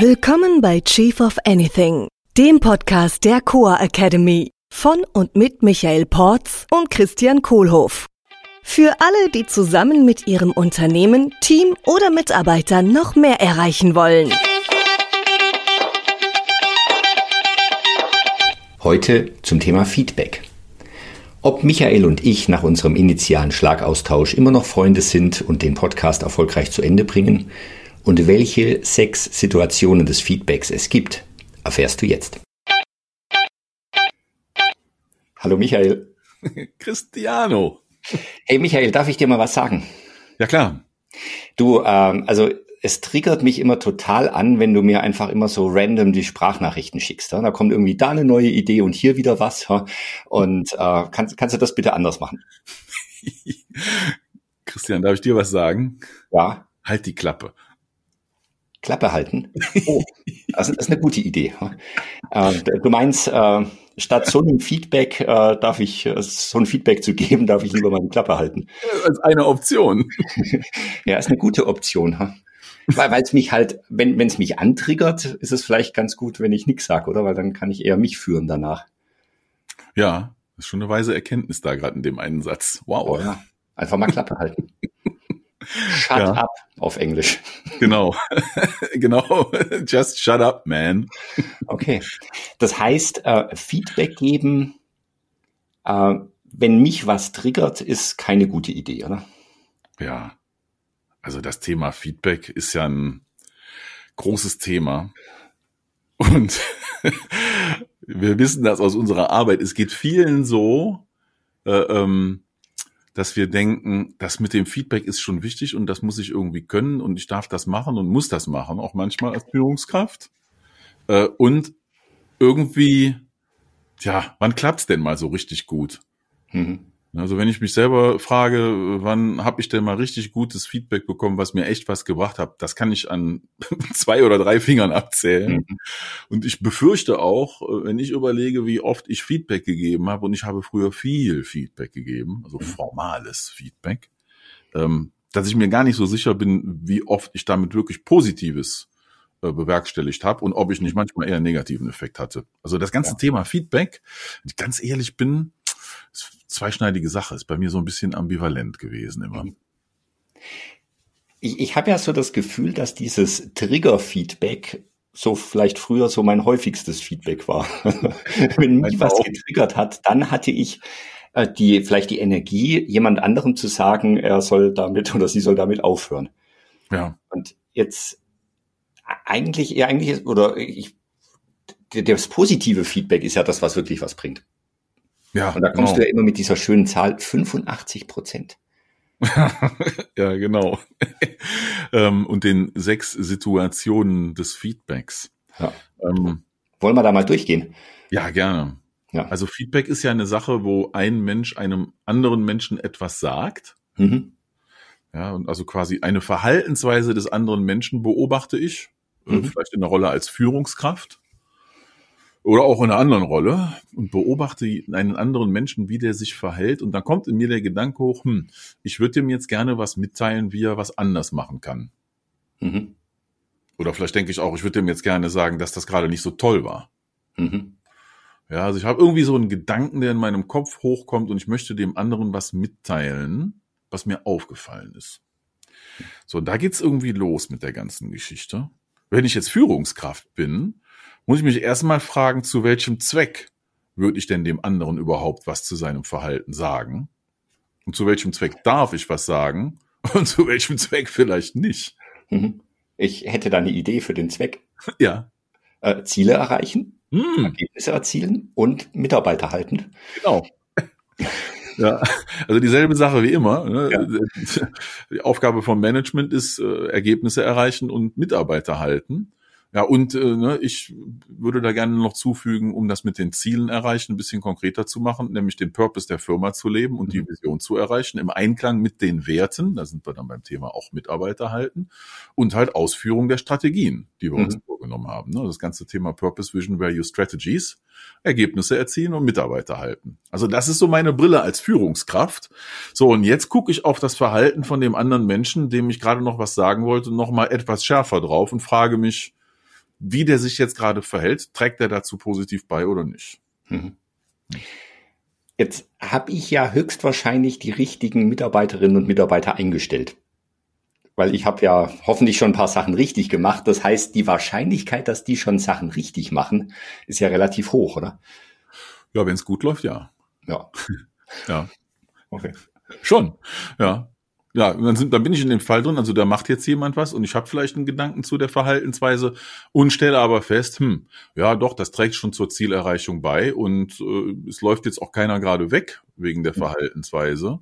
Willkommen bei Chief of Anything, dem Podcast der Coa Academy von und mit Michael Porz und Christian Kohlhoff. Für alle, die zusammen mit ihrem Unternehmen, Team oder Mitarbeitern noch mehr erreichen wollen. Heute zum Thema Feedback. Ob Michael und ich nach unserem initialen Schlagaustausch immer noch Freunde sind und den Podcast erfolgreich zu Ende bringen und welche sechs Situationen des Feedbacks es gibt, erfährst du jetzt. Hallo Michael. Cristiano. Hey Michael, darf ich dir mal was sagen? Ja klar. Du, ähm, also es triggert mich immer total an, wenn du mir einfach immer so random die Sprachnachrichten schickst. Da kommt irgendwie da eine neue Idee und hier wieder was. Und äh, kannst, kannst du das bitte anders machen? Christian, darf ich dir was sagen? Ja. Halt die Klappe. Klappe halten? Oh, das ist eine gute Idee. Äh, du meinst, äh, statt so einem Feedback äh, darf ich, äh, so ein Feedback zu geben, darf ich lieber mal die Klappe halten. Als eine Option. ja, ist eine gute Option. Weil es mich halt, wenn es mich antriggert, ist es vielleicht ganz gut, wenn ich nichts sage, oder? Weil dann kann ich eher mich führen danach. Ja, das ist schon eine weise Erkenntnis da gerade in dem einen Satz. Wow. Oh, ja. Einfach mal Klappe halten. Shut ja. up auf Englisch. Genau. genau. Just shut up, man. Okay. Das heißt, äh, Feedback geben, äh, wenn mich was triggert, ist keine gute Idee, oder? Ja. Also das Thema Feedback ist ja ein großes Thema. Und wir wissen das aus unserer Arbeit. Es geht vielen so, äh, ähm, dass wir denken, das mit dem Feedback ist schon wichtig und das muss ich irgendwie können und ich darf das machen und muss das machen, auch manchmal als Führungskraft. Äh, und irgendwie, ja, wann klappt's denn mal so richtig gut? Mhm. Also wenn ich mich selber frage, wann habe ich denn mal richtig gutes Feedback bekommen, was mir echt was gebracht hat, das kann ich an zwei oder drei Fingern abzählen. Mhm. Und ich befürchte auch, wenn ich überlege, wie oft ich Feedback gegeben habe, und ich habe früher viel Feedback gegeben, also mhm. formales Feedback, ähm, dass ich mir gar nicht so sicher bin, wie oft ich damit wirklich Positives äh, bewerkstelligt habe und ob ich nicht manchmal eher einen negativen Effekt hatte. Also das ganze ja. Thema Feedback, wenn ich ganz ehrlich bin, zweischneidige Sache, ist bei mir so ein bisschen ambivalent gewesen immer. Ich, ich habe ja so das Gefühl, dass dieses Trigger-Feedback so vielleicht früher so mein häufigstes Feedback war. Wenn mich was getriggert hat, dann hatte ich äh, die vielleicht die Energie, jemand anderem zu sagen, er soll damit oder sie soll damit aufhören. Ja. Und jetzt eigentlich, ja, eigentlich, oder ich, das positive Feedback ist ja das, was wirklich was bringt. Ja, und da kommst genau. du ja immer mit dieser schönen Zahl 85 Prozent. ja, genau. ähm, und den sechs Situationen des Feedbacks. Ja. Ähm, Wollen wir da mal durchgehen? Ja, gerne. Ja. Also Feedback ist ja eine Sache, wo ein Mensch einem anderen Menschen etwas sagt. Mhm. Ja, und also quasi eine Verhaltensweise des anderen Menschen beobachte ich, äh, mhm. vielleicht in der Rolle als Führungskraft oder auch in einer anderen Rolle und beobachte einen anderen Menschen, wie der sich verhält. Und dann kommt in mir der Gedanke hoch, hm, ich würde dem jetzt gerne was mitteilen, wie er was anders machen kann. Mhm. Oder vielleicht denke ich auch, ich würde dem jetzt gerne sagen, dass das gerade nicht so toll war. Mhm. Ja, also ich habe irgendwie so einen Gedanken, der in meinem Kopf hochkommt und ich möchte dem anderen was mitteilen, was mir aufgefallen ist. So, da geht's irgendwie los mit der ganzen Geschichte. Wenn ich jetzt Führungskraft bin, muss ich mich erstmal fragen, zu welchem Zweck würde ich denn dem anderen überhaupt was zu seinem Verhalten sagen? Und zu welchem Zweck darf ich was sagen? Und zu welchem Zweck vielleicht nicht? Mhm. Ich hätte da eine Idee für den Zweck. Ja. Äh, Ziele erreichen, hm. Ergebnisse erzielen und Mitarbeiter halten. Genau. Ja, also dieselbe Sache wie immer. Ne? Ja. Die Aufgabe vom Management ist äh, Ergebnisse erreichen und Mitarbeiter halten. Ja, und äh, ne, ich würde da gerne noch zufügen, um das mit den Zielen erreichen, ein bisschen konkreter zu machen, nämlich den Purpose der Firma zu leben und die mhm. Vision zu erreichen, im Einklang mit den Werten, da sind wir dann beim Thema auch Mitarbeiter halten, und halt Ausführung der Strategien, die wir mhm. uns vorgenommen haben. Ne? Das ganze Thema Purpose, Vision, Value, Strategies, Ergebnisse erzielen und Mitarbeiter halten. Also das ist so meine Brille als Führungskraft. So, und jetzt gucke ich auf das Verhalten von dem anderen Menschen, dem ich gerade noch was sagen wollte, noch mal etwas schärfer drauf und frage mich, wie der sich jetzt gerade verhält, trägt er dazu positiv bei oder nicht. Mhm. Jetzt habe ich ja höchstwahrscheinlich die richtigen Mitarbeiterinnen und Mitarbeiter eingestellt. Weil ich habe ja hoffentlich schon ein paar Sachen richtig gemacht. Das heißt, die Wahrscheinlichkeit, dass die schon Sachen richtig machen, ist ja relativ hoch, oder? Ja, wenn es gut läuft, ja. Ja. ja. Okay. Schon, ja. Ja, dann, sind, dann bin ich in dem Fall drin, also da macht jetzt jemand was und ich habe vielleicht einen Gedanken zu der Verhaltensweise und stelle aber fest, hm, ja doch, das trägt schon zur Zielerreichung bei und äh, es läuft jetzt auch keiner gerade weg wegen der Verhaltensweise.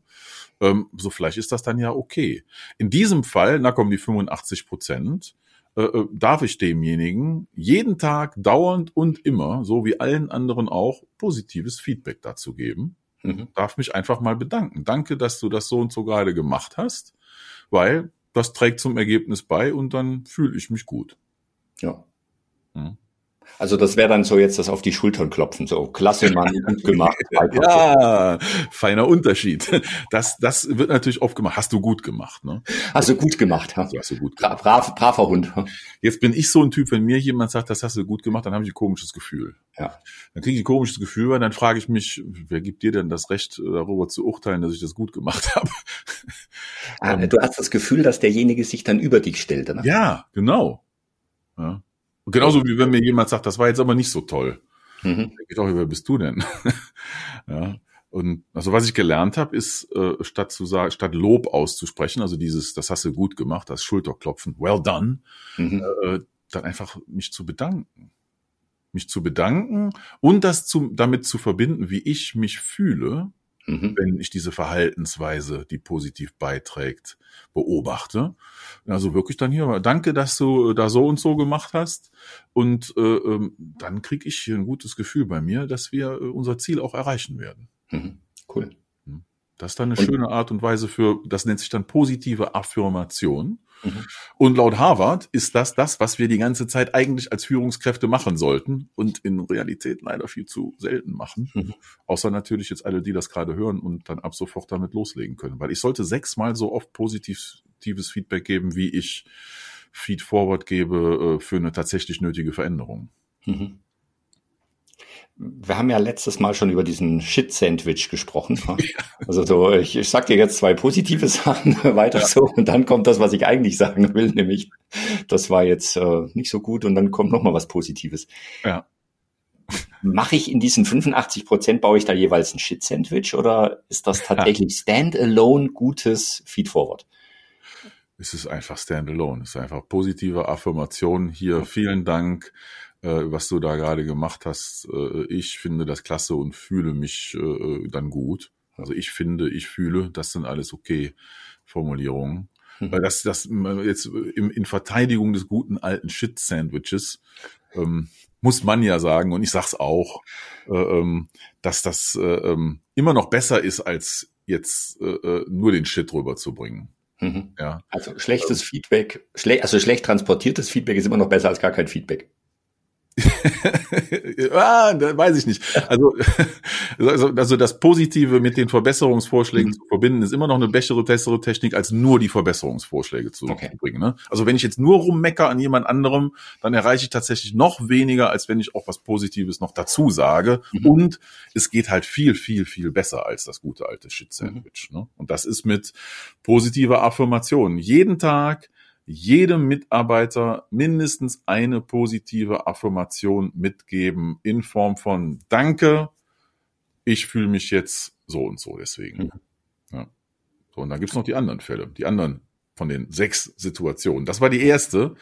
Ähm, so vielleicht ist das dann ja okay. In diesem Fall, na kommen die 85 Prozent, äh, äh, darf ich demjenigen jeden Tag dauernd und immer, so wie allen anderen auch, positives Feedback dazu geben Mhm. Darf mich einfach mal bedanken. Danke, dass du das so und so gerade gemacht hast, weil das trägt zum Ergebnis bei und dann fühle ich mich gut. Ja. Mhm. Also das wäre dann so jetzt das auf die Schultern klopfen, so klasse Mann, gut gemacht. ja, feiner Unterschied. Das, das wird natürlich oft gemacht. Hast du gut gemacht, ne? Hast du gut gemacht, ja. Hast du gut gemacht. Brav, braver Hund. Jetzt bin ich so ein Typ, wenn mir jemand sagt, das hast du gut gemacht, dann habe ich ein komisches Gefühl. Ja. Dann kriege ich ein komisches Gefühl, weil dann frage ich mich, wer gibt dir denn das Recht, darüber zu urteilen, dass ich das gut gemacht habe? Ah, du hast das Gefühl, dass derjenige sich dann über dich stellt, ne? Ja, genau. Ja. Genauso wie wenn mir jemand sagt, das war jetzt aber nicht so toll. Mhm. Ich auch, wer bist du denn? ja. Und also was ich gelernt habe, ist äh, statt zu sagen, statt Lob auszusprechen, also dieses, das hast du gut gemacht, das Schulterklopfen, well done, mhm. äh, dann einfach mich zu bedanken, mich zu bedanken und das zu, damit zu verbinden, wie ich mich fühle, mhm. wenn ich diese Verhaltensweise, die positiv beiträgt, beobachte. Also wirklich dann hier, danke, dass du da so und so gemacht hast. Und äh, ähm, dann kriege ich hier ein gutes Gefühl bei mir, dass wir äh, unser Ziel auch erreichen werden. Mhm. Cool. Hm. Das ist dann eine und, schöne Art und Weise für, das nennt sich dann positive Affirmation. Mhm. Und laut Harvard ist das das, was wir die ganze Zeit eigentlich als Führungskräfte machen sollten und in Realität leider viel zu selten machen. Mhm. Außer natürlich jetzt alle, die das gerade hören und dann ab sofort damit loslegen können. Weil ich sollte sechsmal so oft positives Feedback geben, wie ich Feed Forward gebe äh, für eine tatsächlich nötige Veränderung. Mhm wir haben ja letztes Mal schon über diesen Shit-Sandwich gesprochen. Also so, ich, ich sag dir jetzt zwei positive Sachen weiter ja. so und dann kommt das, was ich eigentlich sagen will, nämlich das war jetzt äh, nicht so gut und dann kommt noch mal was Positives. Ja. Mache ich in diesen 85 Prozent, baue ich da jeweils ein Shit-Sandwich oder ist das tatsächlich standalone gutes Feedforward? Es ist einfach standalone. Es ist einfach positive Affirmation. Hier vielen Dank was du da gerade gemacht hast. Äh, ich finde das klasse und fühle mich äh, dann gut. Also ich finde, ich fühle, das sind alles okay Formulierungen. Mhm. Weil das, das jetzt im, in Verteidigung des guten alten Shit-Sandwiches ähm, muss man ja sagen, und ich sag's auch, äh, ähm, dass das äh, ähm, immer noch besser ist, als jetzt äh, äh nur den Shit rüberzubringen. Mhm. Ja. Also schlechtes Feedback, schle also schlecht transportiertes Feedback ist immer noch besser als gar kein Feedback. ah, weiß ich nicht. Also, also, also das Positive mit den Verbesserungsvorschlägen mhm. zu verbinden, ist immer noch eine bessere, bessere Technik, als nur die Verbesserungsvorschläge zu okay. bringen. Ne? Also wenn ich jetzt nur rummecker an jemand anderem, dann erreiche ich tatsächlich noch weniger, als wenn ich auch was Positives noch dazu sage. Mhm. Und es geht halt viel, viel, viel besser als das gute alte Shit-Sandwich. Mhm. Ne? Und das ist mit positiver Affirmation. Jeden Tag jedem Mitarbeiter mindestens eine positive Affirmation mitgeben in Form von Danke, ich fühle mich jetzt so und so deswegen. Mhm. Ja. So, und dann gibt's noch die anderen Fälle, die anderen von den sechs Situationen. Das war die erste,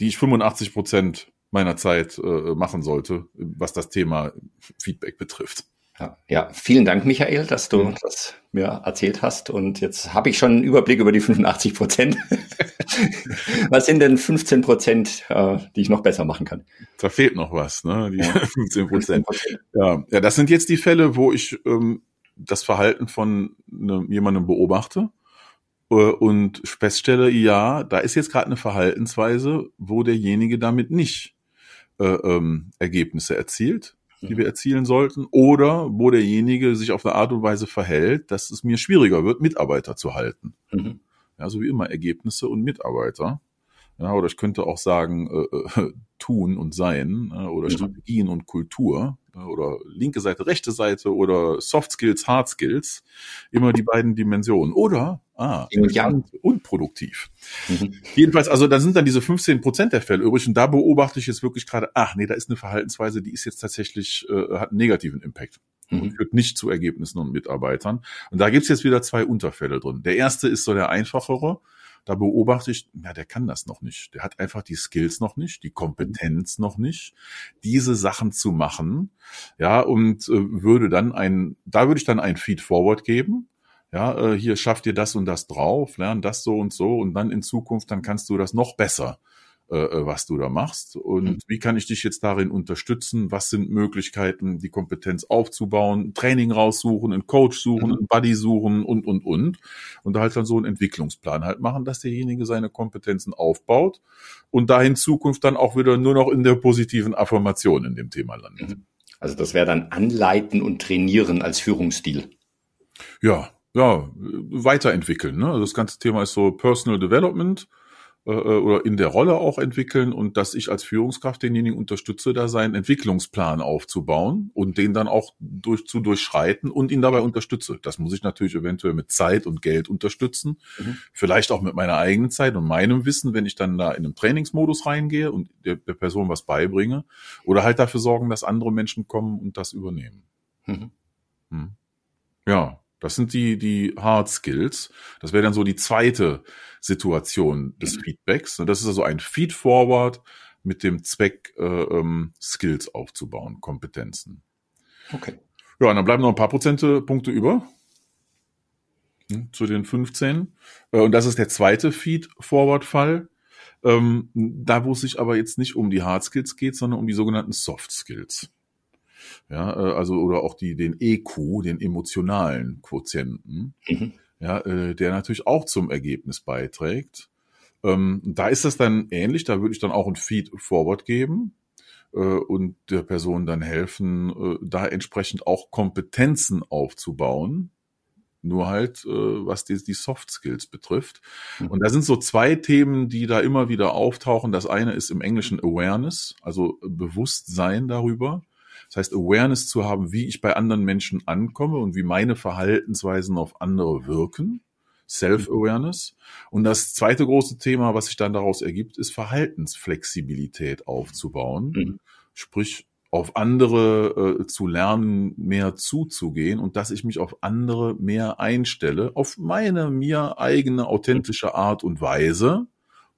die ich 85 Prozent meiner Zeit äh, machen sollte, was das Thema Feedback betrifft. Ja, ja, vielen Dank, Michael, dass du mhm. das mir erzählt hast. Und jetzt habe ich schon einen Überblick über die 85 Prozent. was sind denn 15 Prozent, äh, die ich noch besser machen kann? Da fehlt noch was, ne? Die ja. 15 Prozent. Ja, ja, das sind jetzt die Fälle, wo ich ähm, das Verhalten von ne, jemandem beobachte äh, und feststelle, ja, da ist jetzt gerade eine Verhaltensweise, wo derjenige damit nicht äh, ähm, Ergebnisse erzielt die wir erzielen sollten, oder wo derjenige sich auf eine Art und Weise verhält, dass es mir schwieriger wird, Mitarbeiter zu halten. Mhm. Ja, so wie immer Ergebnisse und Mitarbeiter. Ja, oder ich könnte auch sagen, äh, äh tun und sein äh, oder mhm. Strategien und Kultur äh, oder linke Seite, rechte Seite oder Soft Skills, Hard Skills. Immer die beiden Dimensionen. Oder Ah, und unproduktiv. Mhm. Jedenfalls, also da sind dann diese 15 Prozent der Fälle übrig und da beobachte ich jetzt wirklich gerade, ach nee, da ist eine Verhaltensweise, die ist jetzt tatsächlich, äh, hat einen negativen Impact mhm. und führt nicht zu Ergebnissen und Mitarbeitern. Und da gibt's jetzt wieder zwei Unterfälle drin. Der erste ist so der einfachere, da beobachte ich, ja, der kann das noch nicht. Der hat einfach die Skills noch nicht, die Kompetenz noch nicht, diese Sachen zu machen. Ja, und äh, würde dann ein, da würde ich dann ein Feed Forward geben. Ja, äh, hier schafft dir das und das drauf, lern das so und so und dann in Zukunft, dann kannst du das noch besser was du da machst und mhm. wie kann ich dich jetzt darin unterstützen? Was sind Möglichkeiten, die Kompetenz aufzubauen, Training raussuchen, einen Coach suchen, mhm. einen Buddy suchen und, und, und. Und halt dann so einen Entwicklungsplan halt machen, dass derjenige seine Kompetenzen aufbaut und da in Zukunft dann auch wieder nur noch in der positiven Affirmation in dem Thema landet. Mhm. Also das wäre dann Anleiten und Trainieren als Führungsstil. Ja, ja, weiterentwickeln. Ne? Also das ganze Thema ist so Personal Development äh, oder in der Rolle auch entwickeln und dass ich als Führungskraft denjenigen unterstütze, da seinen Entwicklungsplan aufzubauen und den dann auch durch, zu durchschreiten und ihn dabei unterstütze. Das muss ich natürlich eventuell mit Zeit und Geld unterstützen, mhm. vielleicht auch mit meiner eigenen Zeit und meinem Wissen, wenn ich dann da in einem Trainingsmodus reingehe und der, der Person was beibringe oder halt dafür sorgen, dass andere Menschen kommen und das übernehmen. Mhm. Hm. Ja, das sind die, die Hard Skills. Das wäre dann so die zweite Situation des. Feedbacks. Das ist also ein Feed-Forward mit dem Zweck, äh, ähm, Skills aufzubauen, Kompetenzen. Okay. Ja, und dann bleiben noch ein paar Prozente Punkte über hm, zu den 15. Äh, und das ist der zweite Feed-Forward-Fall. Ähm, da, wo es sich aber jetzt nicht um die Hard Skills geht, sondern um die sogenannten Soft Skills. Ja, äh, also oder auch die den EQ, den emotionalen Quotienten, mhm. ja, äh, der natürlich auch zum Ergebnis beiträgt. Ähm, da ist das dann ähnlich, da würde ich dann auch ein Feed Forward geben äh, und der Person dann helfen, äh, da entsprechend auch Kompetenzen aufzubauen. Nur halt, äh, was die, die Soft Skills betrifft. Mhm. Und da sind so zwei Themen, die da immer wieder auftauchen. Das eine ist im Englischen Awareness, also Bewusstsein darüber. Das heißt, Awareness zu haben, wie ich bei anderen Menschen ankomme und wie meine Verhaltensweisen auf andere wirken. Self-Awareness. Und das zweite große Thema, was sich dann daraus ergibt, ist Verhaltensflexibilität aufzubauen. Mhm. Sprich, auf andere äh, zu lernen, mehr zuzugehen und dass ich mich auf andere mehr einstelle, auf meine mir eigene authentische Art und Weise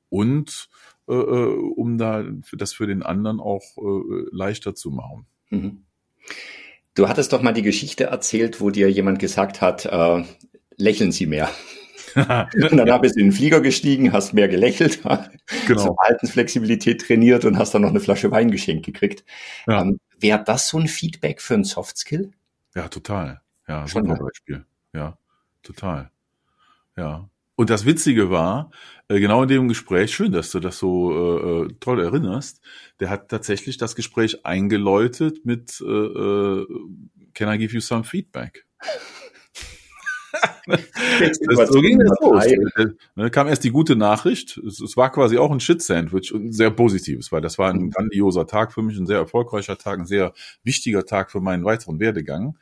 und äh, äh um da das für den anderen auch äh, leichter zu machen. Mhm. Du hattest doch mal die Geschichte erzählt, wo dir jemand gesagt hat, äh, lächeln Sie mehr. und dann bist du in den Flieger gestiegen, hast mehr gelächelt, genau. so Verhaltensflexibilität trainiert und hast dann noch eine Flasche Wein geschenkt gekriegt. Ja. Ähm, Wäre das so ein Feedback für ein Softskill? Ja, total. Ja, Schon super Beispiel. Ja, total. Ja. Und das Witzige war, äh, genau in dem Gespräch, schön, dass du das so äh, äh, toll erinnerst, der hat tatsächlich das Gespräch eingeläutet mit äh, äh, Can I give you some feedback? das, so ging das los. Dann ne, kam erst die gute Nachricht. Es, es war quasi auch ein Shit-Sandwich und ein sehr positives, weil das war ein grandioser Tag für mich, ein sehr erfolgreicher Tag, ein sehr wichtiger Tag für meinen weiteren Werdegang.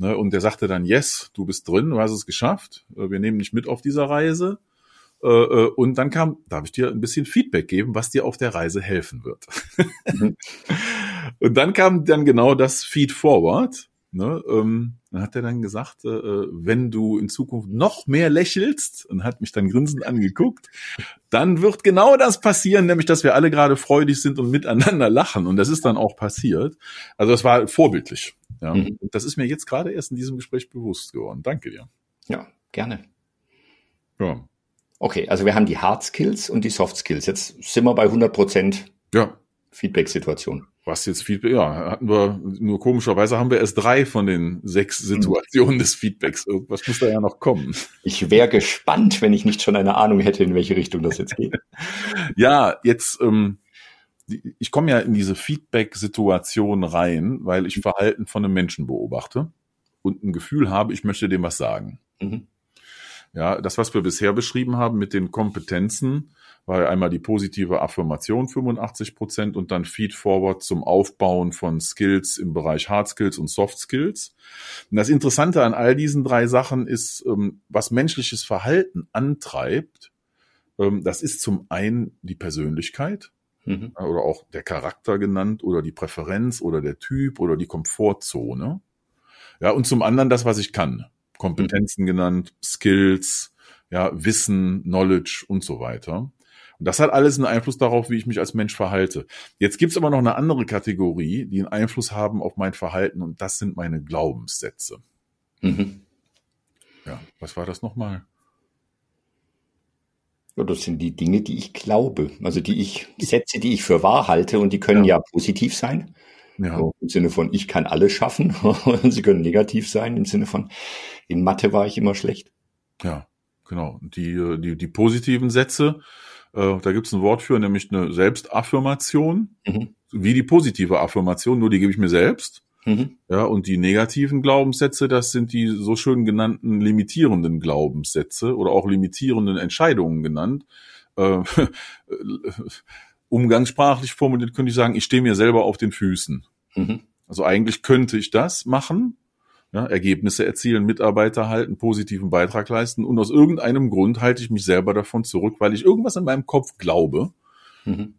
Ne, und der sagte dann, yes, du bist drin, du hast es geschafft, äh, wir nehmen dich mit auf dieser Reise. Äh, äh, und dann kam, darf ich dir ein bisschen Feedback geben, was dir auf der Reise helfen wird. Und dann kam dann genau das Feed Forward. Ne, ähm, dann hat er dann gesagt, wenn du in Zukunft noch mehr lächelst und hat mich dann grinsend angeguckt, dann wird genau das passieren, nämlich dass wir alle gerade freudig sind und miteinander lachen. Und das ist dann auch passiert. Also das war vorbildlich. Ja. Mhm. Das ist mir jetzt gerade erst in diesem Gespräch bewusst geworden. Danke dir. Ja, gerne. Ja. Okay, also wir haben die Hard Skills und die Soft Skills. Jetzt sind wir bei 100 Prozent ja. Feedback-Situation. Was jetzt Feedback, ja, hatten wir, nur komischerweise haben wir erst drei von den sechs Situationen des Feedbacks. Was muss da ja noch kommen? Ich wäre gespannt, wenn ich nicht schon eine Ahnung hätte, in welche Richtung das jetzt geht. ja, jetzt, ähm, ich komme ja in diese Feedback-Situation rein, weil ich Verhalten von einem Menschen beobachte und ein Gefühl habe, ich möchte dem was sagen. Mhm. Ja, das, was wir bisher beschrieben haben mit den Kompetenzen, war einmal die positive Affirmation 85 Prozent und dann Feedforward zum Aufbauen von Skills im Bereich Hard Skills und Soft Skills. Und das Interessante an all diesen drei Sachen ist, ähm, was menschliches Verhalten antreibt. Ähm, das ist zum einen die Persönlichkeit mhm. oder auch der Charakter genannt oder die Präferenz oder der Typ oder die Komfortzone. Ja, und zum anderen das, was ich kann. Kompetenzen mhm. genannt, Skills, ja, Wissen, Knowledge und so weiter. Und das hat alles einen Einfluss darauf, wie ich mich als Mensch verhalte. Jetzt gibt's aber noch eine andere Kategorie, die einen Einfluss haben auf mein Verhalten und das sind meine Glaubenssätze. Mhm. Ja, was war das nochmal? Ja, das sind die Dinge, die ich glaube, also die ich, Sätze, die ich für wahr halte und die können ja, ja positiv sein. Ja. So, Im Sinne von, ich kann alles schaffen. sie können negativ sein, im Sinne von, in Mathe war ich immer schlecht. Ja, genau. Die, die, die positiven Sätze, äh, da gibt es ein Wort für, nämlich eine Selbstaffirmation, mhm. wie die positive Affirmation, nur die gebe ich mir selbst. Mhm. Ja, und die negativen Glaubenssätze, das sind die so schön genannten limitierenden Glaubenssätze oder auch limitierenden Entscheidungen genannt. Äh, umgangssprachlich formuliert könnte ich sagen, ich stehe mir selber auf den Füßen. Mhm. Also eigentlich könnte ich das machen, ja, Ergebnisse erzielen, Mitarbeiter halten, positiven Beitrag leisten und aus irgendeinem Grund halte ich mich selber davon zurück, weil ich irgendwas in meinem Kopf glaube, mhm.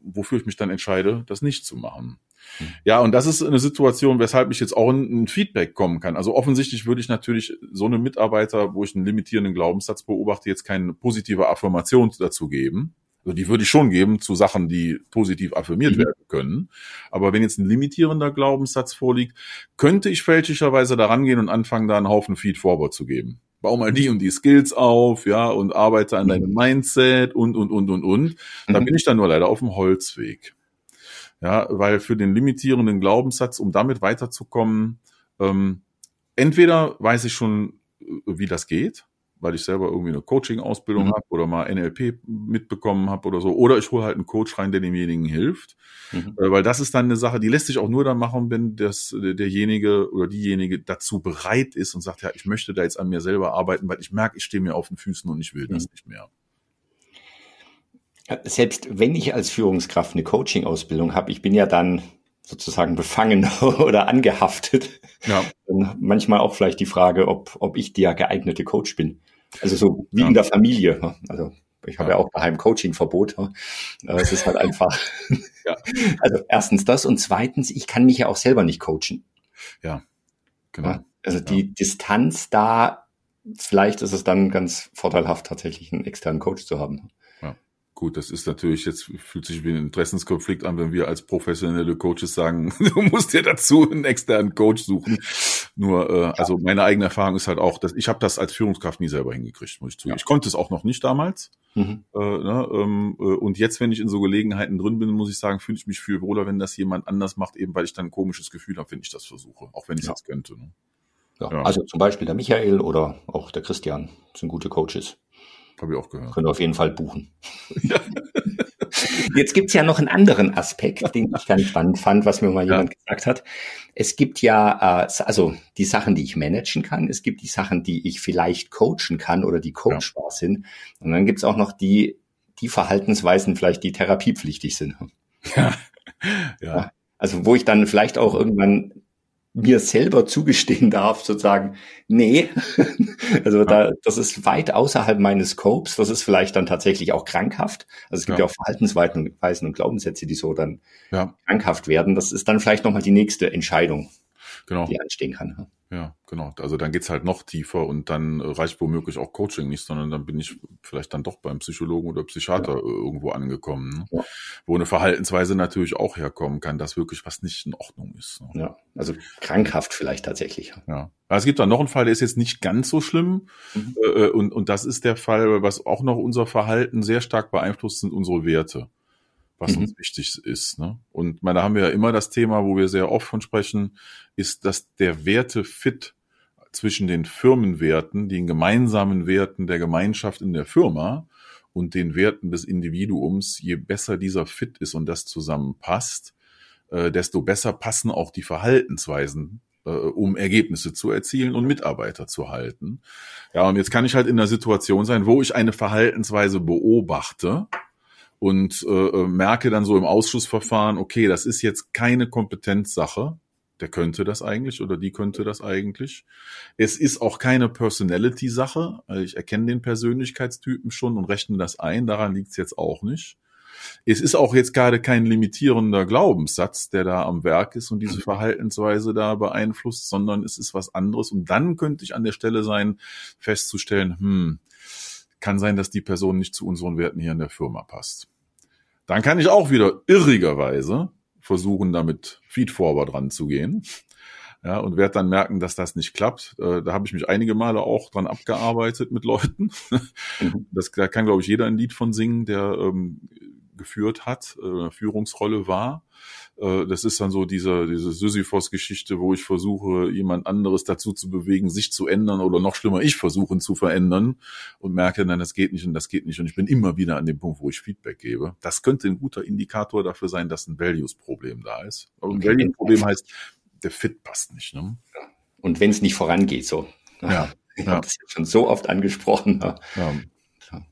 wofür ich mich dann entscheide, das nicht zu machen. Mhm. Ja, und das ist eine Situation, weshalb ich jetzt auch in ein Feedback kommen kann. Also offensichtlich würde ich natürlich so einem Mitarbeiter, wo ich einen limitierenden Glaubenssatz beobachte, jetzt keine positive Affirmation dazu geben. Also die würde ich schon geben zu Sachen, die positiv affirmiert mhm. werden können. Aber wenn jetzt ein limitierender Glaubenssatz vorliegt, könnte ich fälschlicherweise daran gehen und anfangen, da einen Haufen Feed Forward zu geben. Bau mal die und die Skills auf, ja, und arbeite an mhm. deinem Mindset und, und, und, und, und. Da mhm. bin ich dann nur leider auf dem Holzweg. Ja, weil für den limitierenden Glaubenssatz, um damit weiterzukommen, ähm, entweder weiß ich schon, äh, wie das geht, weil ich selber irgendwie eine Coaching-Ausbildung mhm. habe oder mal NLP mitbekommen habe oder so. Oder ich hole halt einen Coach rein, der demjenigen hilft. Mhm. Äh, weil das ist dann eine Sache, die lässt sich auch nur dann machen, wenn das, derjenige oder diejenige dazu bereit ist und sagt, ja, ich möchte da jetzt an mir selber arbeiten, weil ich merke, ich stehe mir auf den Füßen und ich will mhm. das nicht mehr. Selbst wenn ich als Führungskraft eine Coaching-Ausbildung habe, ich bin ja dann sozusagen befangen oder angehaftet. Ja. Und manchmal auch vielleicht die Frage, ob, ob ich der geeignete Coach bin. Also so wie ja. in der Familie. Also ich habe ja, ja auch daheim Coaching-Verbot. Es ist halt einfach. ja. Also erstens das und zweitens, ich kann mich ja auch selber nicht coachen. Ja, genau. Also die Distanz da, vielleicht ist es dann ganz vorteilhaft, tatsächlich einen externen Coach zu haben. Gut, das ist natürlich jetzt, fühlt sich wie ein Interessenskonflikt an, wenn wir als professionelle Coaches sagen, du musst dir dazu einen externen Coach suchen. Nur, äh, ja. also meine eigene Erfahrung ist halt auch, dass ich habe das als Führungskraft nie selber hingekriegt, muss ich zugeben. Ja. Ich konnte es auch noch nicht damals. Mhm. Äh, ne, ähm, äh, und jetzt, wenn ich in so Gelegenheiten drin bin, muss ich sagen, fühle ich mich viel wohler, wenn das jemand anders macht, eben weil ich dann ein komisches Gefühl habe, wenn ich das versuche, auch wenn ich es ja. jetzt könnte. Ne? Ja, Also zum Beispiel der Michael oder auch der Christian sind gute Coaches. Habe ich auch gehört. Können wir auf jeden Fall buchen. Ja. Jetzt gibt's ja noch einen anderen Aspekt, den ich ganz spannend fand, was mir mal ja. jemand gesagt hat. Es gibt ja äh, also die Sachen, die ich managen kann. Es gibt die Sachen, die ich vielleicht coachen kann oder die coachbar ja. sind. Und dann gibt's auch noch die, die Verhaltensweisen vielleicht, die therapiepflichtig sind. Ja. ja. Also wo ich dann vielleicht auch irgendwann mir selber zugestehen darf, sozusagen, nee, also da, das ist weit außerhalb meines Scopes, das ist vielleicht dann tatsächlich auch krankhaft. Also es gibt ja, ja auch Verhaltensweisen und Glaubenssätze, die so dann ja. krankhaft werden. Das ist dann vielleicht nochmal die nächste Entscheidung, genau. die anstehen kann. Ja, genau. Also dann geht's halt noch tiefer und dann reicht womöglich auch Coaching nicht, sondern dann bin ich vielleicht dann doch beim Psychologen oder Psychiater ja. irgendwo angekommen, ne? ja. wo eine Verhaltensweise natürlich auch herkommen kann, dass wirklich was nicht in Ordnung ist. Ne? Ja, also krankhaft vielleicht tatsächlich. Ja. Aber es gibt da noch einen Fall, der ist jetzt nicht ganz so schlimm mhm. Äh, und, und das ist der Fall, was auch noch unser Verhalten sehr stark beeinflusst, sind unsere Werte was mhm. uns wichtig ist. Ne? Und meine, da haben wir ja immer das Thema, wo wir sehr oft von sprechen, ist, dass der Wertefit zwischen den Firmenwerten, den gemeinsamen Werten der Gemeinschaft in der Firma und den Werten des Individuums, je besser dieser Fit ist und das zusammenpasst, äh, desto besser passen auch die Verhaltensweisen äh, um Ergebnisse zu erzielen und Mitarbeiter zu halten. Ja, und jetzt kann ich halt in einer Situation sein, wo ich eine Verhaltensweise beobachte und äh, äh merke dann so im Ausschussverfahren, okay, das ist jetzt keine Kompetenzsache, der könnte das eigentlich oder die könnte das eigentlich. Es ist auch keine Personality-Sache. Also ich erkenne den Persönlichkeitstypen schon und rechne das ein. Daran liegt es jetzt auch nicht. Es ist auch jetzt gerade kein limitierender Glaubenssatz, der da am Werk ist und diese. Verhaltensweise da beeinflusst, sondern es ist was anderes. Und dann könnte ich an der Stelle sein, festzustellen, hm, kann sein, dass die Person nicht zu unseren Werten hier in der Firma passt. Dann kann ich auch wieder irrigerweise versuchen, damit Feedforward ranzugehen. Ja, und werde dann merken, dass das nicht klappt. Äh, da habe ich mich einige Male auch dran abgearbeitet mit Leuten. Mhm. Das, da kann, glaube ich, jeder ein Lied von singen, der ähm, geführt hat, äh, Führungsrolle war. Äh, das ist dann so diese, diese Sisyphos-Geschichte, wo ich versuche, jemand anderes dazu zu bewegen, sich zu ändern oder noch schlimmer, ich versuche ihn zu verändern und merke, nein, das geht nicht und das geht nicht und ich bin immer wieder an dem Punkt, wo ich Feedback gebe. Das könnte ein guter Indikator dafür sein, dass ein Values-Problem da ist. Aber ein Value-Problem heißt, der Fit passt nicht. Ne? Und wenn es nicht vorangeht, so. Ja. Ich habe das schon so oft angesprochen. Ja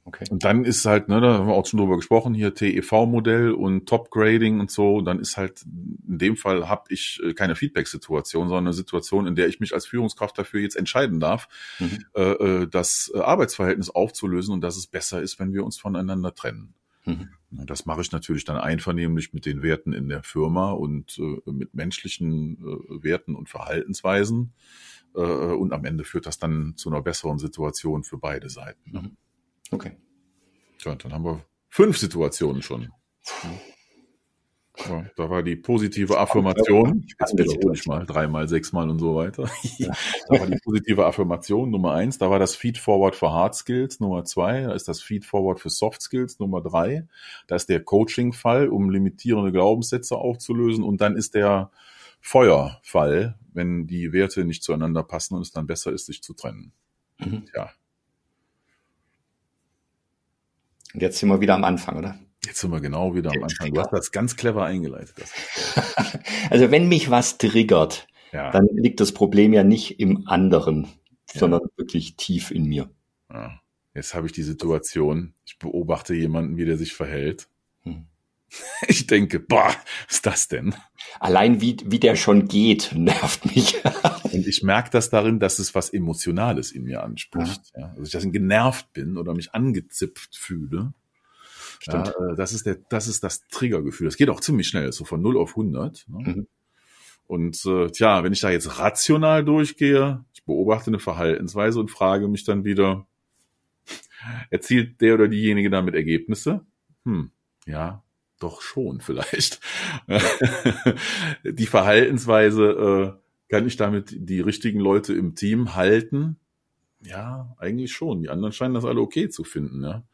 okay. Und dann ist halt, ne, da haben wir auch schon drüber gesprochen, hier TEV-Modell und Top-Grading und so. Und dann ist halt, in dem Fall habe ich äh, keine Feedback-Situation, sondern eine Situation, in der ich mich als Führungskraft dafür jetzt entscheiden darf, mhm. äh, äh das äh, Arbeitsverhältnis aufzulösen und dass es besser ist, wenn wir uns voneinander trennen. Mhm. Das mache ich natürlich dann einvernehmlich mit den Werten in der Firma und äh, mit menschlichen äh, Werten und Verhaltensweisen. Äh, und am Ende führt das dann zu einer besseren Situation für beide Seiten. Mhm. Okay. Ja, dann haben wir fünf Situationen schon. Ja, da war die positive Affirmation, jetzt wiederhole ich mal, dreimal, sechsmal und so weiter. da war die positive Affirmation Nummer eins, da war das Feed Forward für Hard Skills Nummer zwei, da ist das Feed Forward für Soft Skills Nummer drei, da ist der Coaching-Fall, um limitierende Glaubenssätze aufzulösen und dann ist der Feuerfall, wenn die Werte nicht zueinander passen und es dann besser ist, sich zu trennen. Mhm. Ja, Und jetzt sind wir wieder am Anfang, oder? Jetzt sind wir genau wieder am Anfang. Du hast das ganz clever eingeleitet. also wenn mich was triggert, ja. dann liegt das Problem ja nicht im anderen, ja. sondern wirklich tief in mir. Ja. Jetzt habe ich die Situation, ich beobachte jemanden, wie der sich verhält. Hm. Ich denke, boah, was ist das denn? Allein wie, wie der schon geht, nervt mich. Und ich merke das darin, dass es was Emotionales in mir anspricht. Ja. Also ich dass ich genervt bin oder mich angezipft fühle. Ja, äh, das ist der, das ist das Triggergefühl. Das geht auch ziemlich schnell, so von 0 auf 100. Ne? Mhm. Und äh, tja, wenn ich da jetzt rational durchgehe, ich beobachte eine Verhaltensweise und frage mich dann wieder, erzielt der oder diejenige damit Ergebnisse? Hm, ja, doch schon vielleicht. die Verhaltensweise, äh, kann ich damit die richtigen Leute im Team halten? Ja, eigentlich schon. Die anderen scheinen das alle okay zu finden. Ja.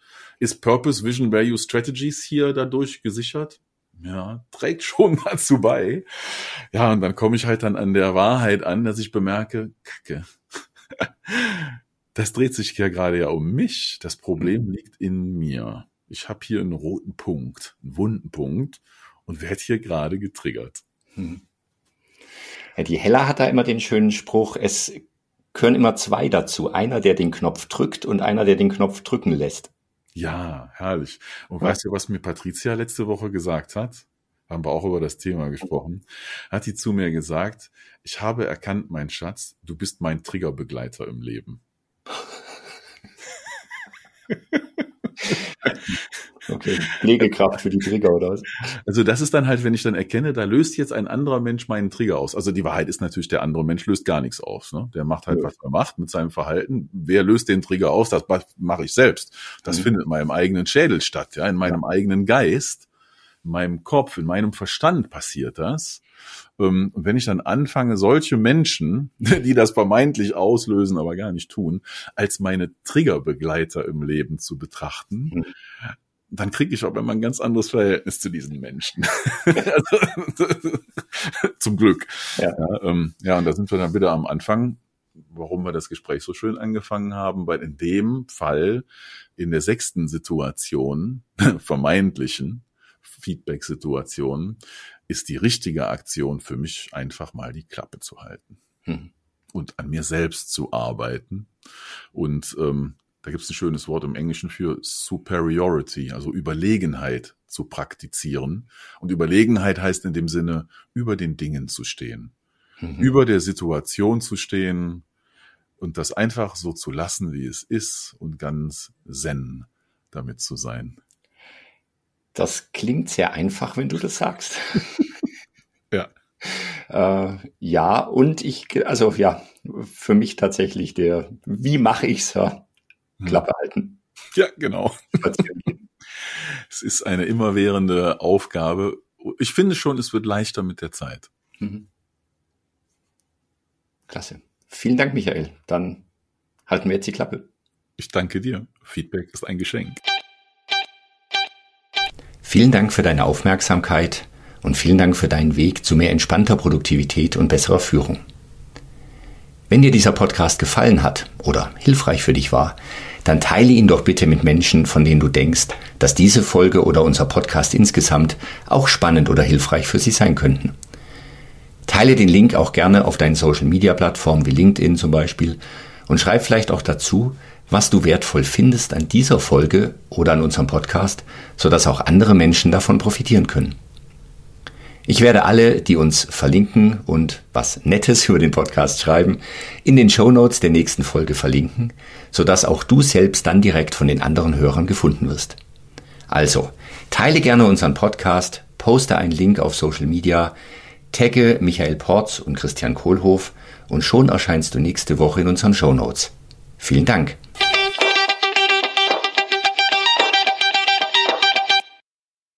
Ist Purpose, Vision, Value, Strategies hier dadurch gesichert? Ja, trägt schon dazu bei. Ja, und dann komme ich halt dann an der Wahrheit an, dass ich bemerke, Kacke. Das dreht sich ja gerade ja um mich. Das Problem mhm. liegt in mir. Ich habe hier einen roten Punkt, einen wunden Punkt und werde hier gerade getriggert. Hm. Die Hella hat da immer den schönen Spruch, es gehören immer zwei dazu. Einer, der den Knopf drückt und einer, der den Knopf drücken lässt. Ja, herrlich. Und ja. weißt du, was mir Patricia letzte Woche gesagt hat? Haben wir auch über das Thema gesprochen. Hat die zu mir gesagt, ich habe erkannt, mein Schatz, du bist mein Triggerbegleiter im Leben. Okay, Pflegekraft für die Trigger oder was? Also das ist dann halt, wenn ich dann erkenne, da löst jetzt ein anderer Mensch meinen Trigger aus. Also die Wahrheit ist natürlich, der andere Mensch löst gar nichts aus. Ne? Der macht halt, ja. was er macht mit seinem Verhalten. Wer löst den Trigger aus? Das mache ich selbst. Das mhm. findet in meinem eigenen Schädel statt, ja, in meinem ja. eigenen Geist, in meinem Kopf, in meinem Verstand passiert das. Ähm, und wenn ich dann anfange, solche Menschen, die das vermeintlich auslösen, aber gar nicht tun, als meine Triggerbegleiter im Leben zu betrachten, mhm dann kriege ich aber immer ein ganz anderes Verhältnis zu diesen Menschen. also, zum Glück. Ja. Ja, ähm, ja, und da sind wir dann wieder am Anfang, warum wir das Gespräch so schön angefangen haben, weil in dem Fall, in der sechsten Situation, vermeintlichen Feedback-Situation, ist die richtige Aktion für mich einfach mal die Klappe zu halten. mhm. und an mir selbst zu arbeiten. Und ähm, da gibt es ein schönes Wort im Englischen für Superiority, also Überlegenheit zu praktizieren. Und Überlegenheit heißt in dem Sinne, über den Dingen zu stehen, mhm. über der Situation zu stehen und das einfach so zu lassen, wie es ist und ganz zen damit zu sein. Das klingt sehr einfach, wenn du das sagst. ja. Äh, ja, und ich, also ja, für mich tatsächlich der, wie mache ich's ja? Hm. Klappe halten. Ja, genau. es ist eine immerwährende Aufgabe. Ich finde schon, es wird leichter mit der Zeit. Mhm. Klasse. Vielen Dank, Michael. Dann halten wir jetzt die Klappe. Ich danke dir. Feedback ist ein Geschenk. Vielen Dank für deine Aufmerksamkeit und vielen Dank für deinen Weg zu mehr entspannter Produktivität und besserer Führung. Wenn dir dieser Podcast gefallen hat oder hilfreich für dich war, dann teile ihn doch bitte mit Menschen, von denen du denkst, dass diese Folge oder unser Podcast insgesamt auch spannend oder hilfreich für sie sein könnten. Teile den Link auch gerne auf deinen Social-Media-Plattformen wie LinkedIn zum Beispiel und schreib vielleicht auch dazu, was du wertvoll findest an dieser Folge oder an unserem Podcast, sodass auch andere Menschen davon profitieren können. Ich werde alle, die uns verlinken und was Nettes über den Podcast schreiben, in den Show Notes der nächsten Folge verlinken, sodass auch du selbst dann direkt von den anderen Hörern gefunden wirst. Also, teile gerne unseren Podcast, poste einen Link auf Social Media, tagge Michael Porz und Christian Kohlhoff und schon erscheinst du nächste Woche in unseren Show Notes. Vielen Dank.